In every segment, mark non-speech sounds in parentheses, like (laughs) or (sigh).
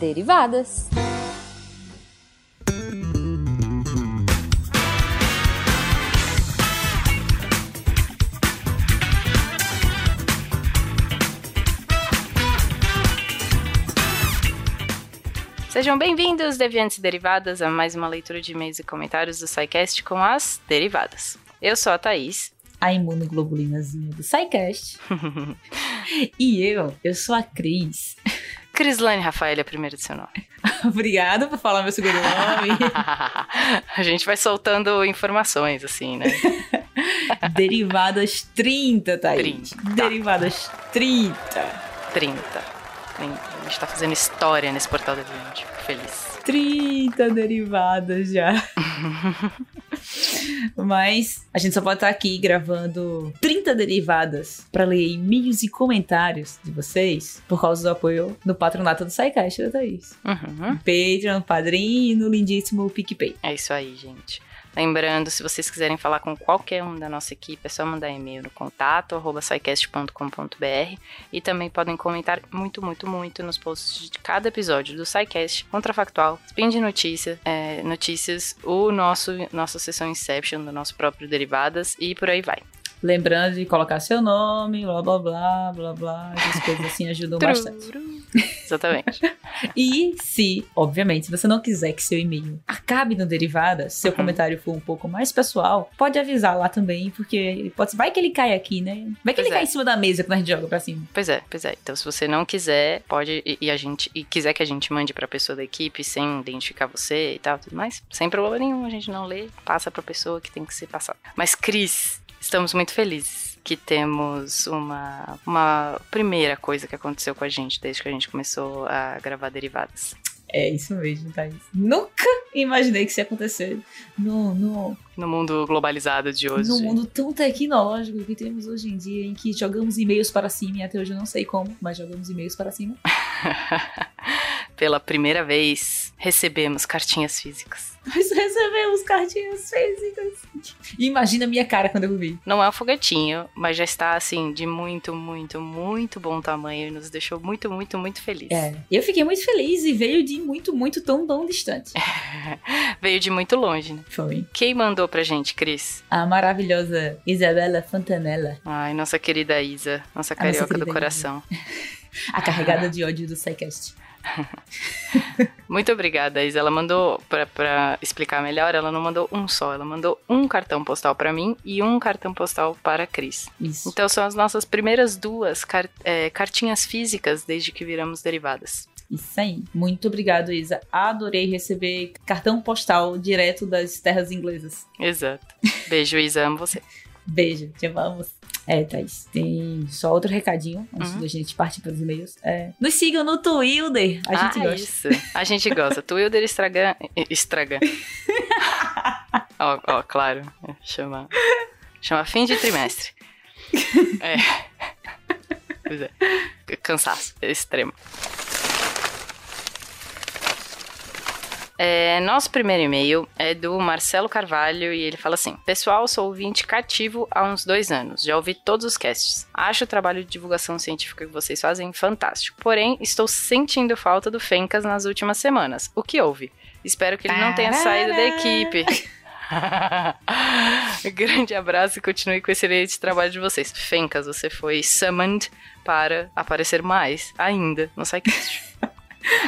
Derivadas. Sejam bem-vindos, deviantes e derivadas, a mais uma leitura de e-mails e comentários do SciCast com as derivadas. Eu sou a Thaís. A imunoglobulinazinha do SciCast. (laughs) e eu, eu sou a Cris. Crislane Rafael é a primeira do seu nome. (laughs) Obrigada por falar meu segundo nome. (laughs) a gente vai soltando informações, assim, né? (laughs) Derivadas 30, Thaís. 30. Derivadas 30. 30. 30. A gente tá fazendo história nesse portal da gente. Fico feliz. 30 derivadas já. Mas a gente só pode estar aqui gravando 30 derivadas para ler e-mails e comentários de vocês por causa do apoio no patronato do SciCast da Thaís. Uhum. Patreon, padrinho, no lindíssimo PicPay. É isso aí, gente. Lembrando, se vocês quiserem falar com qualquer um da nossa equipe, é só mandar e-mail no contato arroba e também podem comentar muito, muito, muito nos posts de cada episódio do SciCast, Contrafactual, Spin de notícia, é, notícias, o nosso nossa sessão Inception do nosso próprio Derivadas e por aí vai. Lembrando de colocar seu nome, blá blá blá, blá blá, essas coisas assim ajudam bastante. Exatamente. (laughs) e se, obviamente, você não quiser que seu e-mail acabe no derivada, seu uhum. comentário for um pouco mais pessoal, pode avisar lá também, porque pode, vai que ele cai aqui, né? Vai que pois ele é. cai em cima da mesa quando a gente joga pra cima. Pois é, pois é. Então, se você não quiser, pode e, e a gente e quiser que a gente mande pra pessoa da equipe sem identificar você e tal, tudo mais, sem problema nenhum, a gente não lê, passa pra pessoa que tem que ser passada. Mas Cris, estamos muito felizes que temos uma, uma primeira coisa que aconteceu com a gente desde que a gente começou a gravar derivadas. É isso mesmo, Thaís. Nunca imaginei que isso ia acontecer no, no, no mundo globalizado de hoje. No mundo tão tecnológico que temos hoje em dia, em que jogamos e-mails para cima, e até hoje eu não sei como, mas jogamos e-mails para cima. (laughs) Pela primeira vez, recebemos cartinhas físicas. Nós recebemos cartinhas físicas. Imagina a minha cara quando eu vi. Não é um foguetinho, mas já está assim, de muito, muito, muito bom tamanho e nos deixou muito, muito, muito feliz. É. Eu fiquei muito feliz e veio de muito, muito, tão, tão distante. (laughs) veio de muito longe, né? Foi. Quem mandou pra gente, Cris? A maravilhosa Isabela Fontanella. Ai, nossa querida Isa, nossa carioca nossa do coração. (laughs) a carregada (laughs) de ódio do SciCast. (laughs) Muito obrigada, Isa. Ela mandou, para explicar melhor, ela não mandou um só, ela mandou um cartão postal para mim e um cartão postal para a Cris. Isso. Então são as nossas primeiras duas car é, cartinhas físicas desde que viramos derivadas. Isso aí. Muito obrigado, Isa. Adorei receber cartão postal direto das terras inglesas. Exato. Beijo, Isa. Amo você. (laughs) Beijo. Te amamos. É, Thaís, tem só outro recadinho antes uhum. da gente partir para os e-mails. É, nos sigam no Twitter, a gente ah, gosta. Isso, a gente gosta. Twitter, Instagram. Instagram. (laughs) ó, ó, claro. Chama. Chama fim de trimestre. É. (laughs) Pois é. Cansaço extremo. É, nosso primeiro e-mail é do Marcelo Carvalho e ele fala assim: Pessoal, sou ouvinte cativo há uns dois anos. Já ouvi todos os casts. Acho o trabalho de divulgação científica que vocês fazem fantástico. Porém, estou sentindo falta do Fencas nas últimas semanas. O que houve? Espero que ele não tenha saído da equipe. (laughs) Grande abraço e continue com esse excelente trabalho de vocês. Fencas, você foi summoned para aparecer mais ainda no SciCast. (laughs)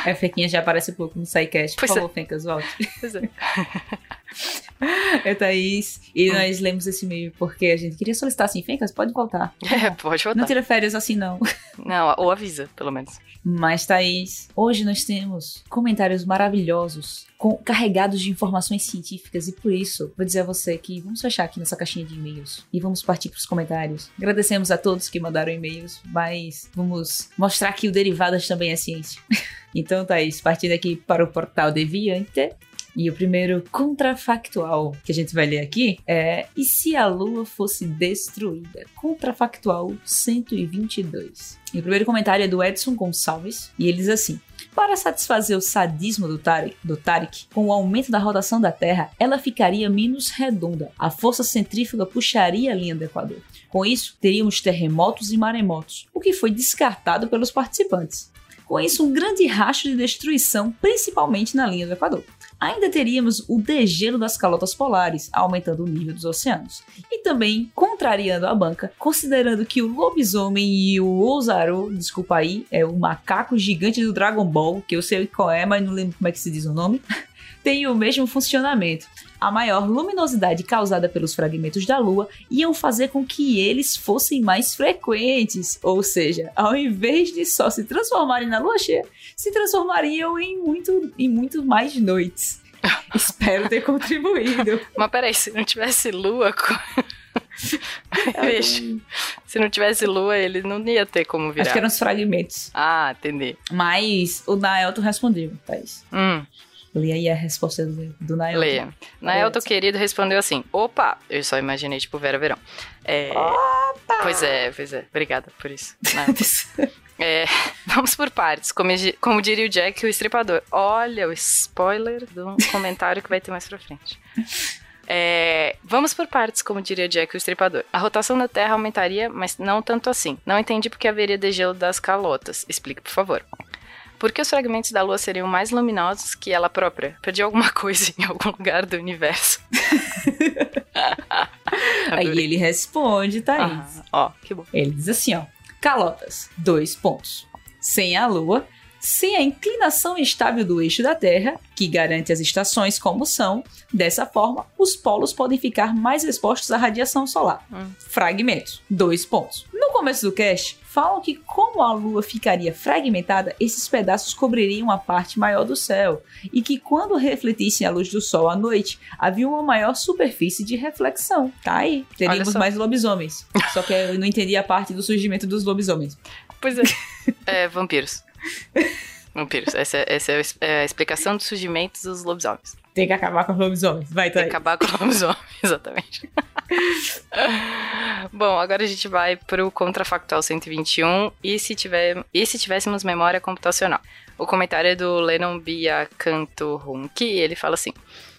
A Fequinha já aparece um pouco no SciCast. Por pois favor, é. Fencas, volte. Pois é. (laughs) (laughs) é Thaís. E hum. nós lemos esse e-mail porque a gente queria solicitar assim, Fencas, pode voltar. É, pode voltar. Não tira férias assim, não. (laughs) Não, ou avisa, pelo menos. Mas, Thaís, hoje nós temos comentários maravilhosos, com, carregados de informações científicas, e por isso, vou dizer a você que vamos fechar aqui nessa caixinha de e-mails e vamos partir para os comentários. Agradecemos a todos que mandaram e-mails, mas vamos mostrar que o Derivadas também é ciência. (laughs) então, Thaís, partindo aqui para o portal Deviante, e o primeiro contrafactual que a gente vai ler aqui é: E se a Lua fosse destruída? Contrafactual 122. E o primeiro comentário é do Edson Gonçalves e ele diz assim: para satisfazer o sadismo do Tarek, do Tarek, com o aumento da rotação da Terra, ela ficaria menos redonda. A força centrífuga puxaria a linha do Equador. Com isso, teríamos terremotos e maremotos, o que foi descartado pelos participantes. Com isso, um grande rastro de destruição, principalmente na linha do Equador. Ainda teríamos o degelo das calotas polares, aumentando o nível dos oceanos. E também contrariando a banca, considerando que o lobisomem e o Ozaru, desculpa aí, é o macaco gigante do Dragon Ball, que eu sei qual é, mas não lembro como é que se diz o nome, (laughs) tem o mesmo funcionamento. A maior luminosidade causada pelos fragmentos da Lua iam fazer com que eles fossem mais frequentes, ou seja, ao invés de só se transformarem na Lua cheia, se transformariam em muito, em muito mais noites. (laughs) Espero ter contribuído. Mas peraí, se não tivesse lua. Bicho, (laughs) se não tivesse lua, ele não ia ter como virar. Acho que eram os fragmentos. Ah, entendi. Mas o Naelto respondeu, Thaís. Hum. Leia aí a resposta do, do Naelto. Leia. Naelto querido respondeu assim: opa! Eu só imaginei, tipo, Vera Verão. É... Opa! Pois é, pois é. Obrigada por isso. (laughs) é, (laughs) vamos por partes. Como, como diria o Jack, o estripador. Olha o spoiler do (laughs) comentário que vai ter mais pra frente. É, vamos por partes, como diria Jack o Estripador. A rotação da Terra aumentaria, mas não tanto assim. Não entendi porque haveria degelo das calotas. Explique, por favor. Por que os fragmentos da Lua seriam mais luminosos que ela própria? Perdi alguma (laughs) coisa em algum lugar do universo. (laughs) Aí ele responde, Thaís. Ah, ó, que bom. Ele diz assim, ó. Calotas, dois pontos. Sem a Lua, sem a inclinação estável do eixo da Terra, que garante as estações como são, dessa forma, os polos podem ficar mais expostos à radiação solar. Hum. Fragmentos, dois pontos. No começo do cast, falam que como a Lua ficaria fragmentada, esses pedaços cobririam a parte maior do céu, e que quando refletissem a luz do Sol à noite, havia uma maior superfície de reflexão. Tá aí, teríamos mais lobisomens. Só que eu não entendi a parte do surgimento dos lobisomens. Pois é. é, vampiros. (laughs) Vampiros. Essa, essa é a explicação do surgimento dos lobisomens. Tem que acabar com os lobisomens. Vai, tá Tem que acabar com os lobisomens, (laughs) exatamente. (laughs) Bom, agora a gente vai pro contrafactual 121 e se, tiver, e se tivéssemos memória computacional. O comentário é do Lennon Biacanto Hunke e ele fala assim...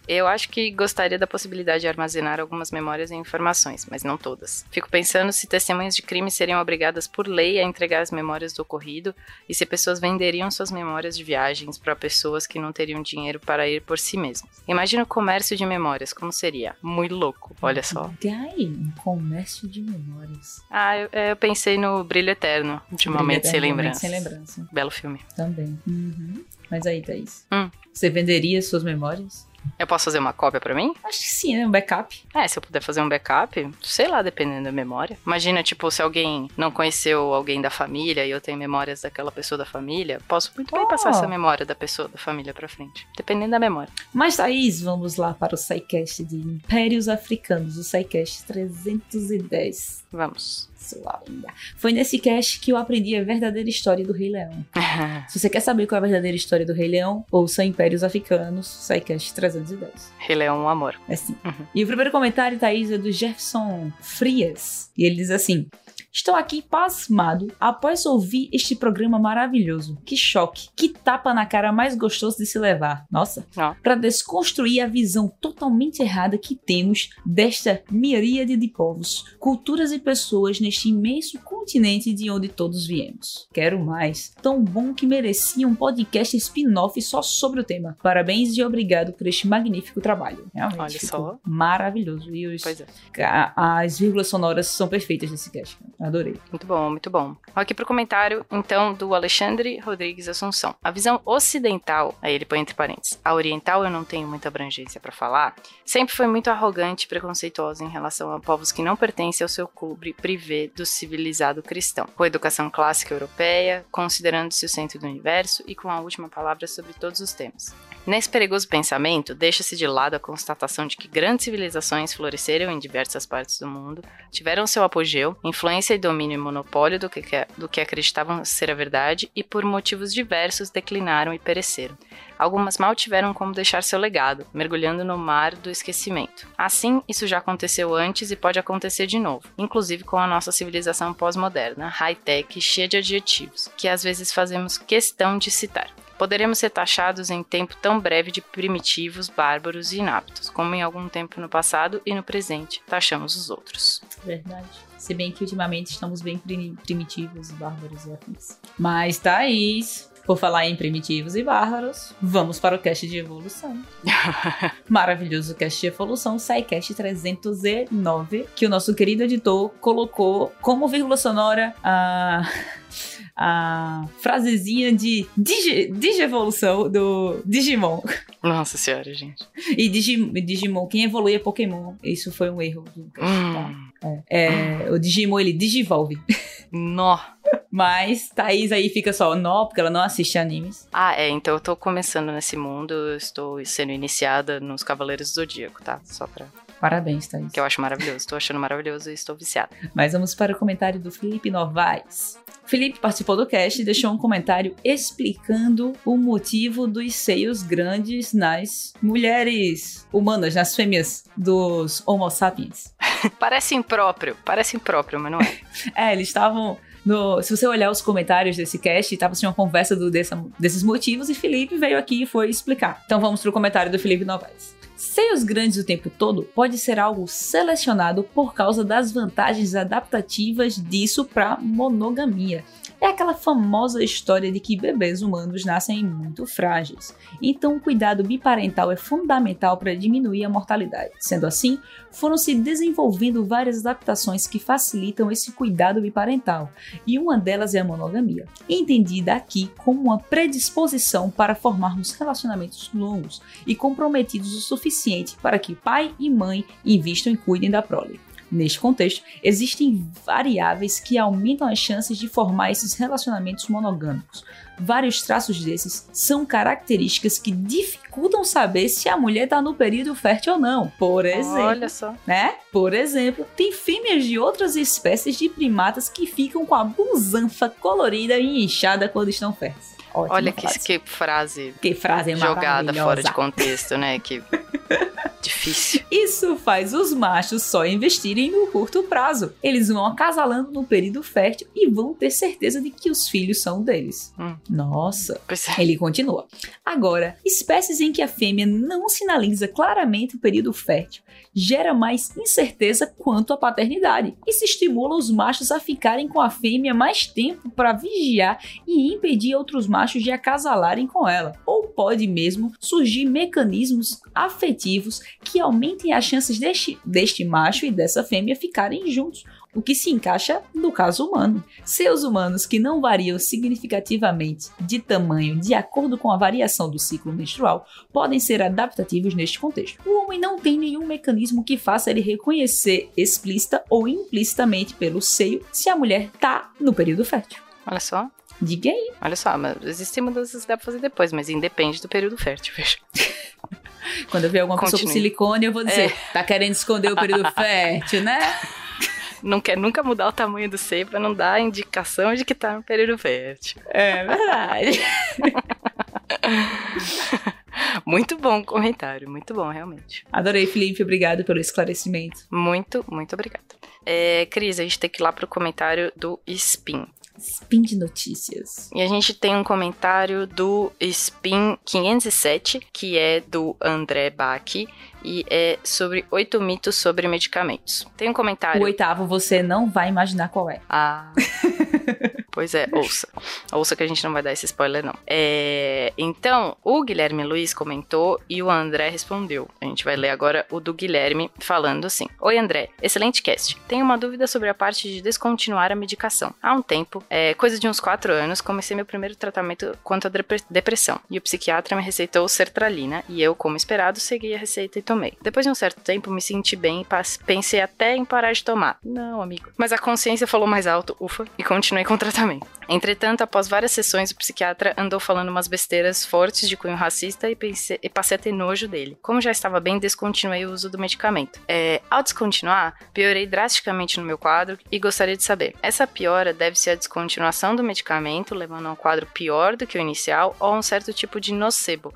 Eu acho que gostaria da possibilidade de armazenar algumas memórias e informações, mas não todas. Fico pensando se testemunhas de crime seriam obrigadas por lei a entregar as memórias do ocorrido e se pessoas venderiam suas memórias de viagens para pessoas que não teriam dinheiro para ir por si mesmas. Imagina o comércio de memórias, como seria? Muito louco, olha só. Daí, um comércio de memórias. Ah, eu, eu pensei no Brilho Eterno, de Brilho Momento Sem Lembrança. Sem lembrança. Belo filme. Também. Uhum. Mas aí, Thaís. Hum. Você venderia suas memórias? Eu posso fazer uma cópia para mim? Acho que sim, né? Um backup. É, se eu puder fazer um backup, sei lá, dependendo da memória. Imagina, tipo, se alguém não conheceu alguém da família e eu tenho memórias daquela pessoa da família, posso muito bem Oh. passar essa memória da pessoa da família pra frente. Dependendo da memória. Mas, Thaís, vamos lá para o SciCast de Impérios Africanos, o SciCast 310. Vamos. Sua linda. Foi nesse cast que eu aprendi a verdadeira história do Rei Leão. (laughs) Se você quer saber qual é a verdadeira história do Rei Leão, ouça Impérios Africanos, SciCast 310. Rei Leão, um amor. É assim. Uhum. E o primeiro comentário, Thaís, é do Jefferson Frias. E ele diz assim: Estou aqui pasmado após ouvir este programa maravilhoso. Que choque, que tapa na cara mais gostoso de se levar. Nossa. Para desconstruir a visão totalmente errada que temos desta miríade de povos, culturas e pessoas neste imenso continente de onde todos viemos. Quero mais. Tão bom que merecia um podcast spin-off só sobre o tema. Parabéns e obrigado por este magnífico trabalho. Realmente. Olha só. Maravilhoso. E os, Pois é. a- as vírgulas sonoras são perfeitas nesse cast. Adorei. Muito bom, muito bom. Aqui pro comentário, então, do Alexandre Rodrigues Assunção. A visão ocidental, aí ele põe entre parênteses, a oriental eu não tenho muita abrangência pra falar, sempre foi muito arrogante e preconceituosa em relação a povos que não pertencem ao seu clube privê do civilizado cristão, com a educação clássica europeia, considerando-se o centro do universo e com a última palavra sobre todos os temas. Nesse perigoso pensamento, deixa-se de lado a constatação de que grandes civilizações floresceram em diversas partes do mundo, tiveram seu apogeu, influência e domínio e monopólio do que, que- do que acreditavam ser a verdade e, por motivos diversos, declinaram e pereceram. Algumas mal tiveram como deixar seu legado, mergulhando no mar do esquecimento. Assim, isso já aconteceu antes e pode acontecer de novo, inclusive com a nossa civilização pós-moderna, high-tech cheia de adjetivos, que às vezes fazemos questão de citar. Poderemos ser taxados em tempo tão breve de primitivos, bárbaros e inaptos, como em algum tempo no passado e no presente taxamos os outros. Verdade. Se bem que ultimamente estamos bem prim- primitivos, bárbaros e afins. Mas, Thaís, Por falar em primitivos e bárbaros, vamos para o cast de evolução. (laughs) Maravilhoso cast de evolução, SciCast 309, que o nosso querido editor colocou como vírgula sonora a a frasezinha de Digi, Digievolução do Digimon. Nossa senhora, gente. E Digi, Digimon, quem evolui é Pokémon. Isso foi um erro. Do... Hum. É, é, o Digimon, ele digivolve. Nó. Mas Thaís aí fica só nó, porque ela não assiste animes. Ah, é. Então eu tô começando nesse mundo, eu estou sendo iniciada nos Cavaleiros do Zodíaco, tá? Só pra Parabéns, Thaís. Que eu acho maravilhoso. Estou achando maravilhoso e estou viciada. Mas vamos para o comentário do Felipe Novaes. Felipe participou do cast e deixou um comentário explicando o motivo dos seios grandes nas mulheres humanas, nas fêmeas dos Homo sapiens. (laughs) parece impróprio, parece impróprio, mas não é. (laughs) é, eles estavam no, se você olhar os comentários desse cast, estava assim uma conversa do, dessa, desses motivos e Felipe veio aqui e foi explicar. Então vamos para o comentário do Felipe Novaes. Seios grandes o tempo todo pode ser algo selecionado por causa das vantagens adaptativas disso para monogamia. É aquela famosa história de que bebês humanos nascem muito frágeis, então o cuidado biparental é fundamental para diminuir a mortalidade. Sendo assim, foram se desenvolvendo várias adaptações que facilitam esse cuidado biparental, e uma delas é a monogamia, entendida aqui como uma predisposição para formarmos relacionamentos longos e comprometidos o suficiente para que pai e mãe invistam e cuidem da prole. Neste contexto, existem variáveis que aumentam as chances de formar esses relacionamentos monogâmicos. Vários traços desses são características que dificultam saber se a mulher está no período fértil ou não. Por exemplo, olha só, né? Por exemplo, tem fêmeas de outras espécies de primatas que ficam com a busanfa colorida e inchada quando estão férteis. Ótima Olha que frase. que frase. Que frase jogada fora de contexto, né? Que (laughs) difícil. Isso faz os machos só investirem no curto prazo. Eles vão acasalando no período fértil e vão ter certeza de que os filhos são deles. Hum. Nossa. É. Ele continua. Agora, espécies em que a fêmea não sinaliza claramente o período fértil gera mais incerteza quanto à paternidade. Isso estimula os machos a ficarem com a fêmea mais tempo para vigiar e impedir outros machos de acasalarem com ela. Ou pode mesmo surgir mecanismos afetivos que aumentem as chances deste, deste macho e dessa fêmea ficarem juntos o que se encaixa no caso humano. Seus humanos que não variam significativamente de tamanho de acordo com a variação do ciclo menstrual podem ser adaptativos neste contexto. O homem não tem nenhum mecanismo que faça ele reconhecer explícita ou implicitamente pelo seio se a mulher está no período fértil. Olha só. Diga aí. Olha só, mas existem mudanças que dá pra fazer depois, mas independe do período fértil, veja. (laughs) Quando eu ver alguma Continue. pessoa com silicone, eu vou dizer, é. tá querendo esconder o período (laughs) fértil, né? não quer nunca mudar o tamanho do seio para não dar indicação de que tá no período fértil. É verdade. (laughs) muito bom o comentário, muito bom, realmente. Adorei, Felipe, obrigado pelo esclarecimento. Muito, muito obrigada. É, Cris, a gente tem que ir lá pro comentário do Spin. Spin de notícias. E a gente tem um comentário do Spin 507, que é do André Bach, e é sobre oito mitos sobre medicamentos. Tem um comentário. O oitavo você não vai imaginar qual é. Ah. (laughs) Pois é, ouça. Ouça que a gente não vai dar esse spoiler, não. É, então, o Guilherme Luiz comentou e o André respondeu. A gente vai ler agora o do Guilherme falando assim: Oi, André, excelente cast. Tenho uma dúvida sobre a parte de descontinuar a medicação. Há um tempo, é, coisa de uns 4 anos, comecei meu primeiro tratamento contra a depressão e o psiquiatra me receitou sertralina e eu, como esperado, segui a receita e tomei. Depois de um certo tempo, me senti bem e pensei até em parar de tomar. Não, amigo. Mas a consciência falou mais alto, ufa, e continuei com o tratamento também. Entretanto, após várias sessões, o psiquiatra andou falando umas besteiras fortes de cunho racista e, e passei a ter nojo dele. Como já estava bem, descontinuei o uso do medicamento. É, ao descontinuar, piorei drasticamente no meu quadro e gostaria de saber: essa piora deve-se à descontinuação do medicamento, levando a um quadro pior do que o inicial, ou a um certo tipo de nocebo,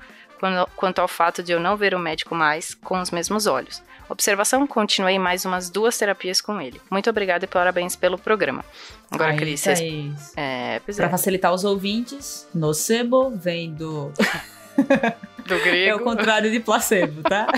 quanto ao fato de eu não ver o médico mais com os mesmos olhos. Observação, continuei mais umas duas terapias com ele. Muito obrigada e parabéns pelo programa. Agora, Cris, vocês... é, Para é. facilitar os ouvintes, nocebo vem do... Do grego. É o contrário de placebo, tá?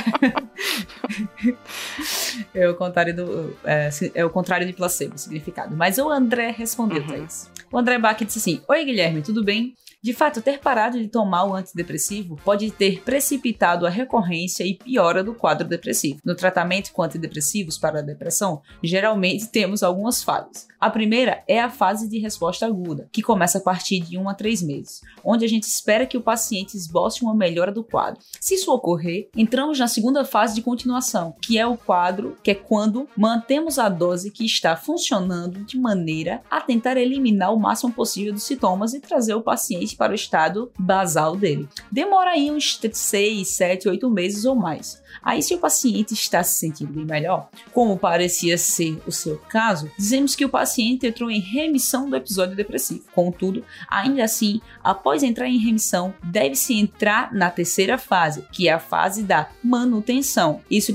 é o contrário do. É, é, o contrário de placebo, significado. Mas o André respondeu uhum. pra isso. O André Bach disse assim: Oi, Guilherme, tudo bem? De fato, ter parado de tomar o antidepressivo pode ter precipitado a recorrência e piora do quadro depressivo. No tratamento com antidepressivos para a depressão, geralmente temos algumas fases. A primeira é a fase de resposta aguda, que começa a partir de 1 a 3 meses, onde a gente espera que o paciente esboce uma melhora do quadro. Se isso ocorrer, entramos na segunda fase de continuação, que é o quadro, que é quando mantemos a dose que está funcionando de maneira a tentar eliminar o máximo possível dos sintomas e trazer o paciente para o estado basal dele. Demora aí uns 6, 7, 8 meses ou mais. Aí, se o paciente está se sentindo bem melhor, como parecia ser o seu caso, dizemos que o paciente entrou em remissão do episódio depressivo. Contudo, ainda assim, após entrar em remissão, deve-se entrar na terceira fase, que é a fase da manutenção. Isso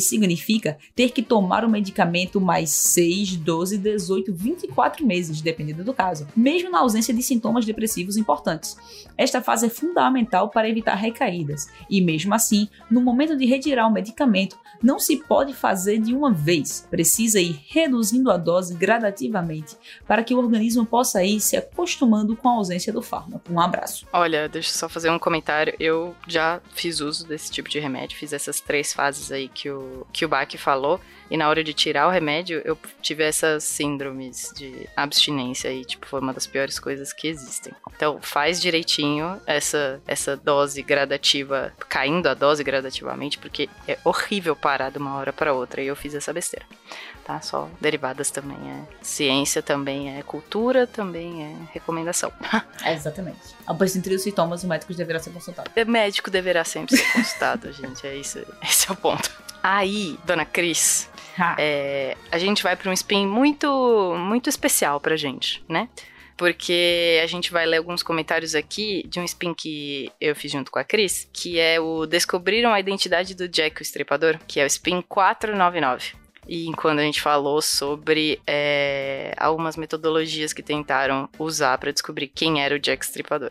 significa ter que tomar o medicamento mais 6, 12, 18, 24 meses, dependendo do caso, mesmo na ausência de sintomas depressivos importantes. Esta fase é fundamental para evitar recaídas, e mesmo assim, no momento de retirar o medicamento, não se pode fazer de uma vez, precisa ir reduzindo a dose gradativamente para que o organismo possa ir se acostumando com a ausência do fármaco. Um abraço. Olha, deixa eu só fazer um comentário. Eu já fiz uso desse tipo de remédio, fiz essas três fases aí que o, que o Bach falou. E na hora de tirar o remédio, eu tive essas síndromes de abstinência e, tipo, foi uma das piores coisas que existem. Então, faz direitinho essa, essa dose gradativa, caindo a dose gradativamente, porque é horrível parar de uma hora para outra. E eu fiz essa besteira. Tá? Só derivadas também é ciência, também é cultura, também é recomendação. (laughs) É, exatamente. Após entre os sintomas, o médico deverá ser consultado. O médico deverá sempre ser consultado, (laughs) gente. É isso, esse é o ponto. Aí, dona Cris, é, a gente vai para um spin muito, muito especial pra gente, né? Porque a gente vai ler alguns comentários aqui de um spin que eu fiz junto com a Cris, que é o Descobriram a Identidade do Jack o Estripador, que é o spin 499 e quando a gente falou sobre é, algumas metodologias que tentaram usar para descobrir quem era o Jack Stripador.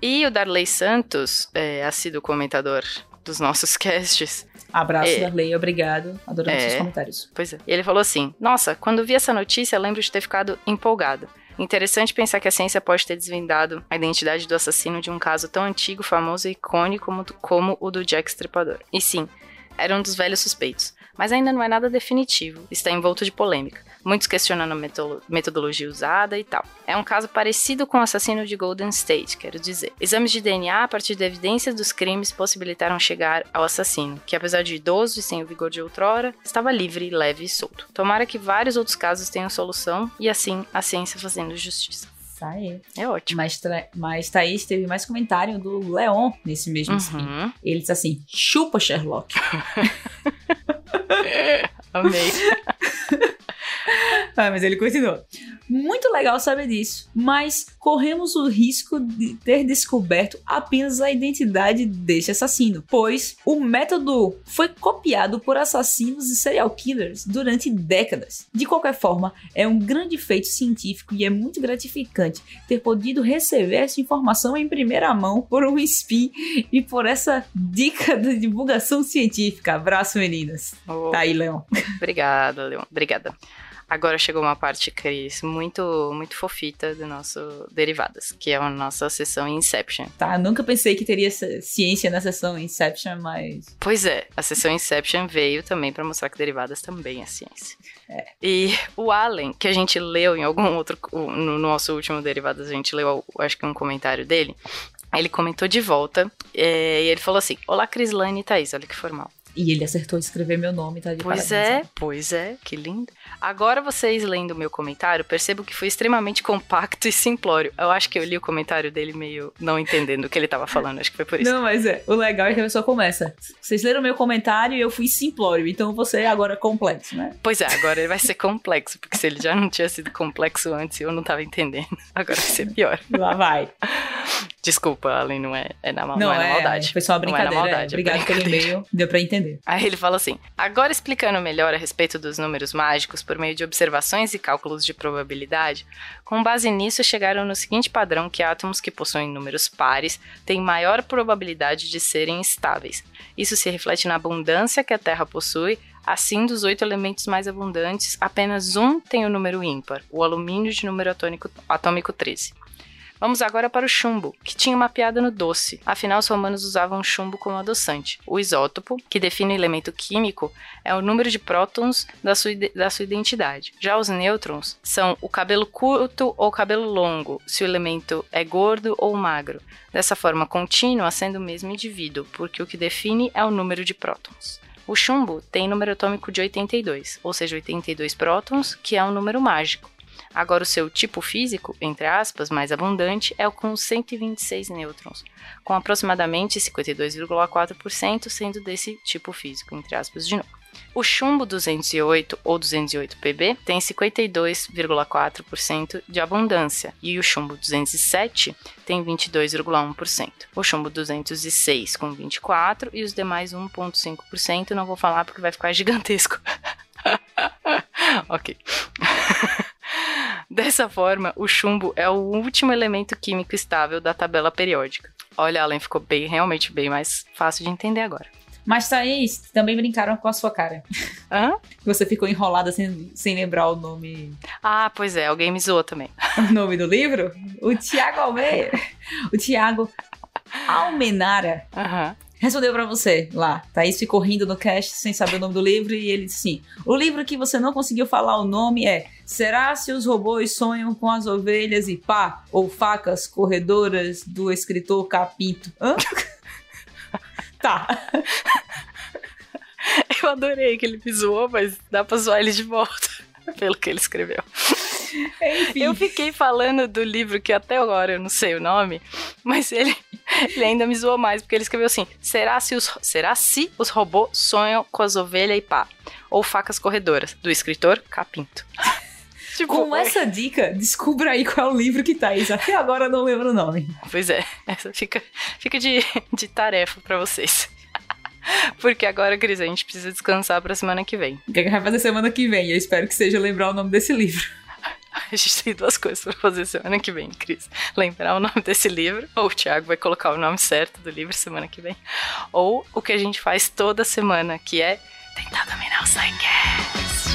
E o Darley Santos, é, assíduo comentador dos nossos (laughs) casts. Abraço, é, Darley, obrigado. Adorando é, seus comentários. Pois é. Ele falou assim: Nossa, quando vi essa notícia, lembro de ter ficado empolgado. Interessante pensar que a ciência pode ter desvendado a identidade do assassino de um caso tão antigo, famoso e icônico como, como o do Jack Stripador. E sim, era um dos velhos suspeitos mas ainda não é nada definitivo, está envolto de polêmica. Muitos questionando a metodologia usada e tal. É um caso parecido com o assassino de Golden State, quero dizer. Exames de DNA a partir de evidências dos crimes possibilitaram chegar ao assassino, que apesar de idoso e sem o vigor de outrora, estava livre, leve e solto. Tomara que vários outros casos tenham solução e assim a ciência fazendo justiça. Tá aí. É ótimo. Mas, mas Thaís teve mais comentário do Leon nesse mesmo uhum. Ele disse assim: chupa Sherlock. (laughs) Amei. (laughs) (laughs) ah, mas ele continuou. Muito legal saber disso, mas corremos o risco de ter descoberto apenas a identidade deste assassino, pois o método foi copiado por assassinos e serial killers durante décadas. De qualquer forma, é um grande feito científico e é muito gratificante ter podido receber essa informação em primeira mão por um spin e por essa dica de divulgação científica. Abraço, meninas. Oh, tá aí, Leon. Obrigada, Leon. Obrigada. Agora chegou uma parte, Cris, muito, muito fofita do nosso Derivadas, que é a nossa sessão Inception. Tá, nunca pensei que teria ciência na sessão Inception, mas. Pois é, a sessão Inception veio também para mostrar que Derivadas também é ciência. É. E o Allen, que a gente leu em algum outro. No nosso último Derivadas, a gente leu, acho que um comentário dele. Ele comentou de volta é, e ele falou assim: Olá, Crislane e Thaís, olha que formal. E ele acertou escrever meu nome, tá de Pois parabéns, é, né? pois é, que lindo. Agora vocês lendo o meu comentário, percebo que foi extremamente compacto e simplório. Eu acho que eu li o comentário dele meio não entendendo o que ele tava falando, acho que foi por isso. Não, mas é, o legal é que a pessoa começa. Vocês leram meu comentário e eu fui simplório, então você é agora complexo, né? Pois é, agora ele vai ser complexo, porque se ele já não tinha sido complexo antes, eu não tava entendendo. Agora vai ser pior. Lá vai. Desculpa, Allen, não é, é na, não, não é, na é, maldade. Foi só uma brincadeira. Não é na maldade, é Obrigado pelo e-mail, deu pra entender. Aí ele fala assim: agora explicando melhor a respeito dos números mágicos por meio de observações e cálculos de probabilidade, com base nisso chegaram no seguinte padrão que átomos que possuem números pares têm maior probabilidade de serem estáveis. Isso se reflete na abundância que a Terra possui Assim, dos oito elementos mais abundantes, apenas um tem o número ímpar, o alumínio de número atômico, atômico 13. Vamos agora para o chumbo, que tinha uma piada no doce. Afinal, os romanos usavam chumbo como adoçante. O isótopo, que define o elemento químico, é o número de prótons da sua, da sua identidade. Já os nêutrons são o cabelo curto ou cabelo longo, se o elemento é gordo ou magro. Dessa forma contínua, sendo o mesmo indivíduo, porque o que define é o número de prótons. O chumbo tem número atômico de 82, ou seja, 82 prótons, que é um número mágico. Agora, o seu tipo físico, entre aspas, mais abundante, é o com 126 nêutrons, com aproximadamente 52,4% sendo desse tipo físico, entre aspas, de novo. O chumbo 208 ou 208 Pb tem 52,4% de abundância e o chumbo 207 tem 22,1%. O chumbo 206 com 24 e os demais 1,5% não vou falar porque vai ficar gigantesco. (laughs) ok. (laughs) Dessa forma, o chumbo é o último elemento químico estável da tabela periódica. Olha, Alan, ficou bem, realmente bem mais fácil de entender agora. Mas, Thaís, também brincaram com a sua cara. Hã? Você ficou enrolada sem, sem lembrar o nome. Ah, pois é, alguém me zoou também. O nome do livro? O Tiago Almeida. (laughs) O Tiago Almenara. Aham respondeu para você lá. Thaís ficou rindo no cast sem saber o nome do livro e ele disse assim: O livro que você não conseguiu falar o nome é Será se os robôs sonham com as ovelhas e pá? Ou facas corredoras do escritor Capinto? Hã? (laughs) tá. (laughs) Eu adorei que ele me zoou, mas dá pra zoar ele de volta, (laughs) pelo que ele escreveu. (laughs) Enfim. Eu fiquei falando do livro que até agora eu não sei o nome, mas ele, (laughs) ele ainda me zoou mais, porque ele escreveu assim: será se os, será se os robôs sonham com as ovelhas e pá? Ou facas corredoras, do escritor Capinto. (laughs) Tipo, Com essa dica, descubra aí qual é o livro que tá. Isso até agora eu não lembro o nome. Pois é, essa fica, fica de, de tarefa para vocês. Porque agora, Cris, a gente precisa descansar pra semana que vem. O que, é que vai fazer semana que vem? Eu espero que seja lembrar o nome desse livro. (laughs) A gente tem duas coisas para fazer semana que vem, Cris. Lembrar o nome desse livro, ou o Thiago vai colocar o nome certo do livro semana que vem. Ou o que a gente faz toda semana, que é tentar dominar o sangue.